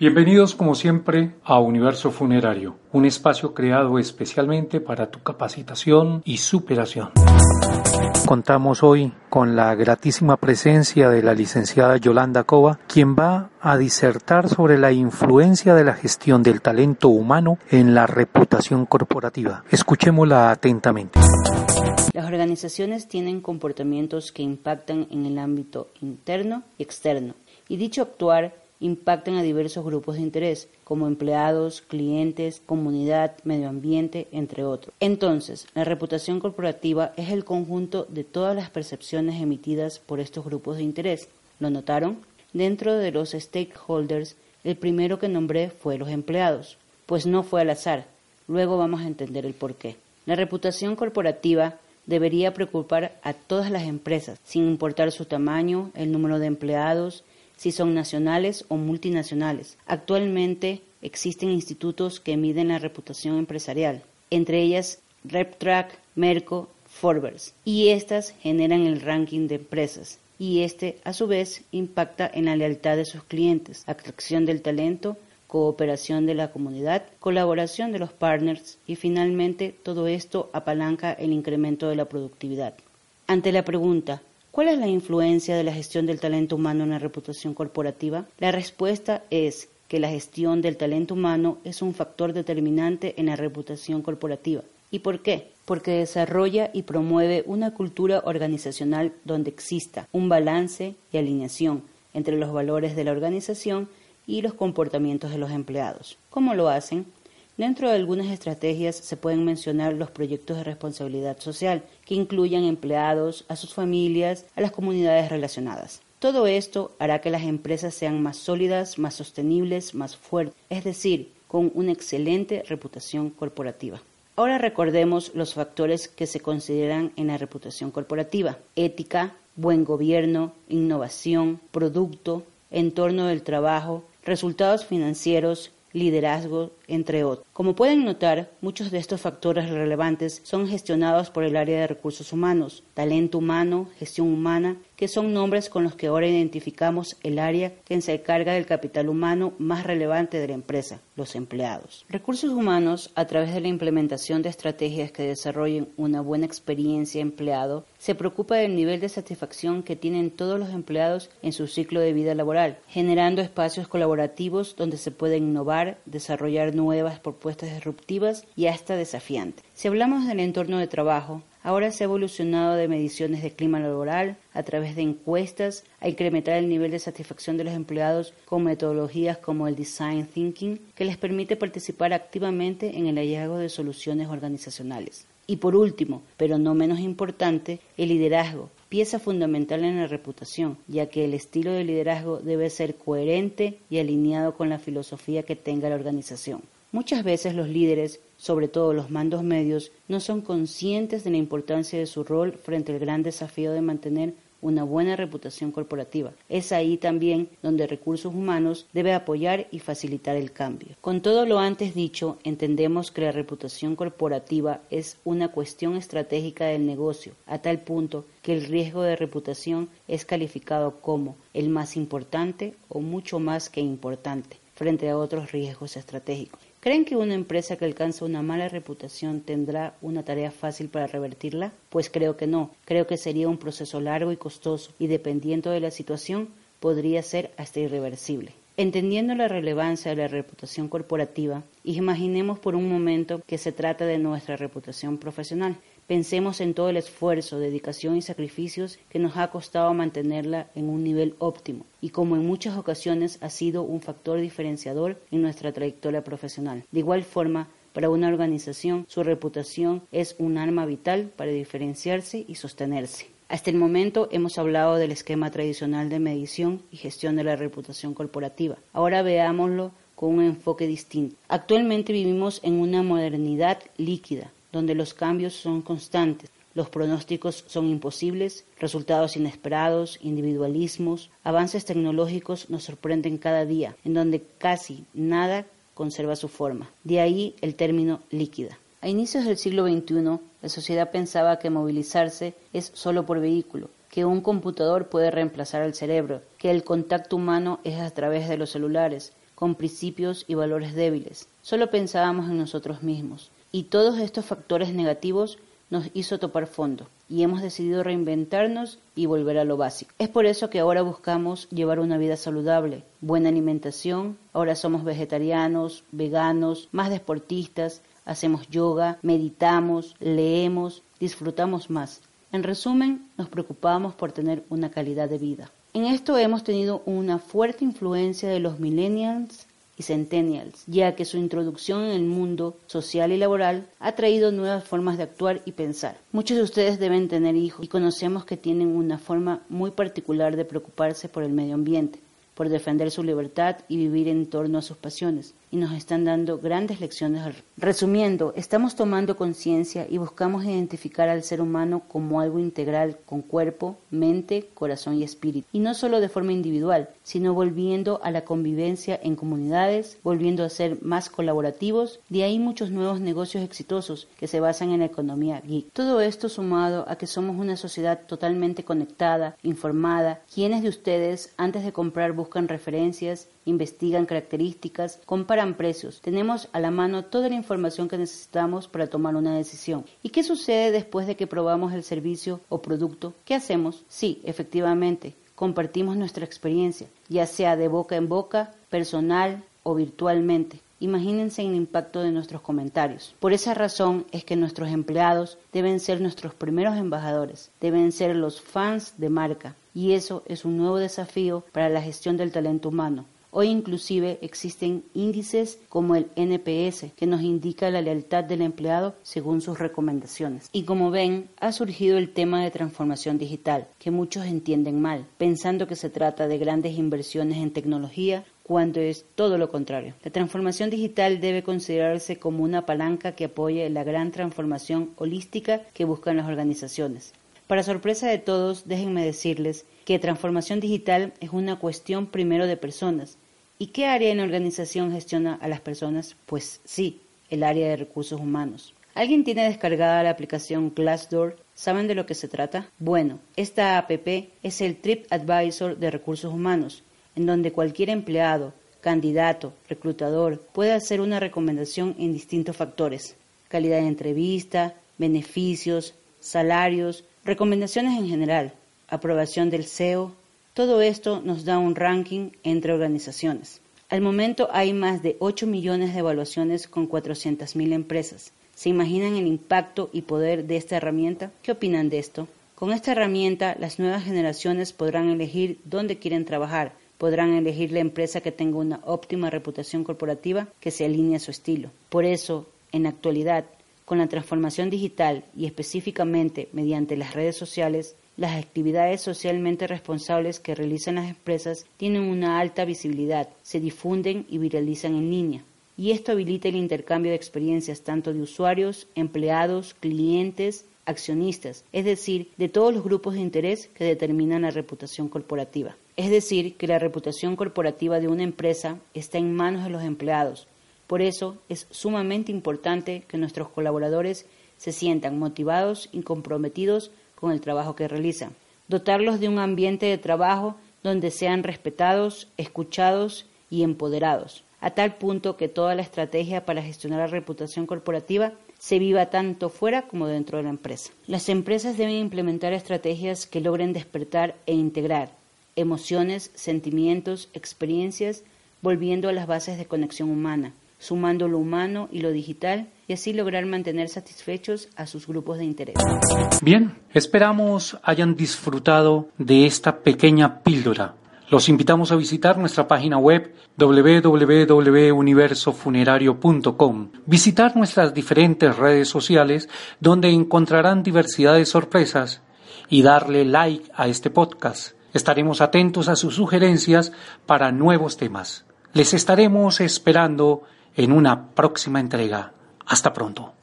Bienvenidos como siempre a Universo Funerario, un espacio creado especialmente para tu capacitación y superación. Contamos hoy con la gratísima presencia de la licenciada Yolanda Cova, quien va a disertar sobre la influencia de la gestión del talento humano en la reputación corporativa. Escuchémosla atentamente. Las organizaciones tienen comportamientos que impactan en el ámbito interno y externo, y dicho actuar impactan a diversos grupos de interés, como empleados, clientes, comunidad, medio ambiente, entre otros. Entonces, la reputación corporativa es el conjunto de todas las percepciones emitidas por estos grupos de interés. ¿Lo notaron? Dentro de los stakeholders, el primero que nombré fue los empleados, pues no fue al azar. Luego vamos a entender el por qué. La reputación corporativa debería preocupar a todas las empresas, sin importar su tamaño, el número de empleados, si son nacionales o multinacionales. Actualmente existen institutos que miden la reputación empresarial, entre ellas RepTrack, Merco, Forbes, y estas generan el ranking de empresas y este a su vez impacta en la lealtad de sus clientes, atracción del talento, cooperación de la comunidad, colaboración de los partners y finalmente todo esto apalanca el incremento de la productividad. Ante la pregunta ¿Cuál es la influencia de la gestión del talento humano en la reputación corporativa? La respuesta es que la gestión del talento humano es un factor determinante en la reputación corporativa. ¿Y por qué? Porque desarrolla y promueve una cultura organizacional donde exista un balance y alineación entre los valores de la organización y los comportamientos de los empleados. ¿Cómo lo hacen? Dentro de algunas estrategias se pueden mencionar los proyectos de responsabilidad social, que incluyan empleados, a sus familias, a las comunidades relacionadas. Todo esto hará que las empresas sean más sólidas, más sostenibles, más fuertes, es decir, con una excelente reputación corporativa. Ahora recordemos los factores que se consideran en la reputación corporativa. Ética, buen gobierno, innovación, producto, entorno del trabajo, resultados financieros, liderazgo, entre otros. Como pueden notar, muchos de estos factores relevantes son gestionados por el área de recursos humanos, talento humano, gestión humana, que son nombres con los que ahora identificamos el área que se encarga del capital humano más relevante de la empresa, los empleados. Recursos humanos, a través de la implementación de estrategias que desarrollen una buena experiencia empleado, se preocupa del nivel de satisfacción que tienen todos los empleados en su ciclo de vida laboral, generando espacios colaborativos donde se puede innovar, desarrollar nuevas propuestas disruptivas y hasta desafiantes. Si hablamos del entorno de trabajo, ahora se ha evolucionado de mediciones de clima laboral a través de encuestas a incrementar el nivel de satisfacción de los empleados con metodologías como el design thinking, que les permite participar activamente en el hallazgo de soluciones organizacionales. Y por último, pero no menos importante, el liderazgo, pieza fundamental en la reputación, ya que el estilo de liderazgo debe ser coherente y alineado con la filosofía que tenga la organización. Muchas veces los líderes, sobre todo los mandos medios, no son conscientes de la importancia de su rol frente al gran desafío de mantener una buena reputación corporativa. Es ahí también donde recursos humanos debe apoyar y facilitar el cambio. Con todo lo antes dicho, entendemos que la reputación corporativa es una cuestión estratégica del negocio, a tal punto que el riesgo de reputación es calificado como el más importante o mucho más que importante frente a otros riesgos estratégicos. ¿Creen que una empresa que alcanza una mala reputación tendrá una tarea fácil para revertirla? Pues creo que no. Creo que sería un proceso largo y costoso y dependiendo de la situación podría ser hasta irreversible. Entendiendo la relevancia de la reputación corporativa, imaginemos por un momento que se trata de nuestra reputación profesional. Pensemos en todo el esfuerzo, dedicación y sacrificios que nos ha costado mantenerla en un nivel óptimo y como en muchas ocasiones ha sido un factor diferenciador en nuestra trayectoria profesional. De igual forma, para una organización, su reputación es un arma vital para diferenciarse y sostenerse. Hasta el momento hemos hablado del esquema tradicional de medición y gestión de la reputación corporativa. Ahora veámoslo con un enfoque distinto. Actualmente vivimos en una modernidad líquida, donde los cambios son constantes, los pronósticos son imposibles, resultados inesperados, individualismos, avances tecnológicos nos sorprenden cada día, en donde casi nada conserva su forma. De ahí el término líquida. A inicios del siglo XXI, la sociedad pensaba que movilizarse es solo por vehículo, que un computador puede reemplazar al cerebro, que el contacto humano es a través de los celulares, con principios y valores débiles. Solo pensábamos en nosotros mismos. Y todos estos factores negativos nos hizo topar fondo y hemos decidido reinventarnos y volver a lo básico. Es por eso que ahora buscamos llevar una vida saludable, buena alimentación, ahora somos vegetarianos, veganos, más deportistas, hacemos yoga, meditamos, leemos, disfrutamos más. En resumen, nos preocupamos por tener una calidad de vida. En esto hemos tenido una fuerte influencia de los millennials y centennials, ya que su introducción en el mundo social y laboral ha traído nuevas formas de actuar y pensar. Muchos de ustedes deben tener hijos y conocemos que tienen una forma muy particular de preocuparse por el medio ambiente, por defender su libertad y vivir en torno a sus pasiones y nos están dando grandes lecciones. Resumiendo, estamos tomando conciencia y buscamos identificar al ser humano como algo integral con cuerpo, mente, corazón y espíritu. Y no solo de forma individual, sino volviendo a la convivencia en comunidades, volviendo a ser más colaborativos. De ahí muchos nuevos negocios exitosos que se basan en la economía geek. Todo esto sumado a que somos una sociedad totalmente conectada, informada. Quienes de ustedes antes de comprar buscan referencias investigan características, comparan precios. Tenemos a la mano toda la información que necesitamos para tomar una decisión. ¿Y qué sucede después de que probamos el servicio o producto? ¿Qué hacemos? Sí, efectivamente, compartimos nuestra experiencia, ya sea de boca en boca, personal o virtualmente. Imagínense el impacto de nuestros comentarios. Por esa razón es que nuestros empleados deben ser nuestros primeros embajadores, deben ser los fans de marca, y eso es un nuevo desafío para la gestión del talento humano. Hoy inclusive existen índices como el NPS que nos indica la lealtad del empleado según sus recomendaciones. Y como ven, ha surgido el tema de transformación digital, que muchos entienden mal, pensando que se trata de grandes inversiones en tecnología cuando es todo lo contrario. La transformación digital debe considerarse como una palanca que apoye la gran transformación holística que buscan las organizaciones. Para sorpresa de todos, déjenme decirles que transformación digital es una cuestión primero de personas. ¿Y qué área en organización gestiona a las personas? Pues sí, el área de recursos humanos. ¿Alguien tiene descargada la aplicación Glassdoor? ¿Saben de lo que se trata? Bueno, esta app es el Trip Advisor de recursos humanos, en donde cualquier empleado, candidato, reclutador puede hacer una recomendación en distintos factores. Calidad de entrevista, beneficios, salarios, recomendaciones en general aprobación del SEO, todo esto nos da un ranking entre organizaciones. Al momento hay más de 8 millones de evaluaciones con 400.000 empresas. ¿Se imaginan el impacto y poder de esta herramienta? ¿Qué opinan de esto? Con esta herramienta, las nuevas generaciones podrán elegir dónde quieren trabajar, podrán elegir la empresa que tenga una óptima reputación corporativa que se alinee a su estilo. Por eso, en la actualidad, con la transformación digital y específicamente mediante las redes sociales, las actividades socialmente responsables que realizan las empresas tienen una alta visibilidad, se difunden y viralizan en línea. Y esto habilita el intercambio de experiencias tanto de usuarios, empleados, clientes, accionistas, es decir, de todos los grupos de interés que determinan la reputación corporativa. Es decir, que la reputación corporativa de una empresa está en manos de los empleados. Por eso es sumamente importante que nuestros colaboradores se sientan motivados y comprometidos con el trabajo que realizan. Dotarlos de un ambiente de trabajo donde sean respetados, escuchados y empoderados, a tal punto que toda la estrategia para gestionar la reputación corporativa se viva tanto fuera como dentro de la empresa. Las empresas deben implementar estrategias que logren despertar e integrar emociones, sentimientos, experiencias, volviendo a las bases de conexión humana, sumando lo humano y lo digital y así lograr mantener satisfechos a sus grupos de interés. Bien, esperamos hayan disfrutado de esta pequeña píldora. Los invitamos a visitar nuestra página web www.universofunerario.com, visitar nuestras diferentes redes sociales donde encontrarán diversidad de sorpresas y darle like a este podcast. Estaremos atentos a sus sugerencias para nuevos temas. Les estaremos esperando en una próxima entrega. Hasta pronto.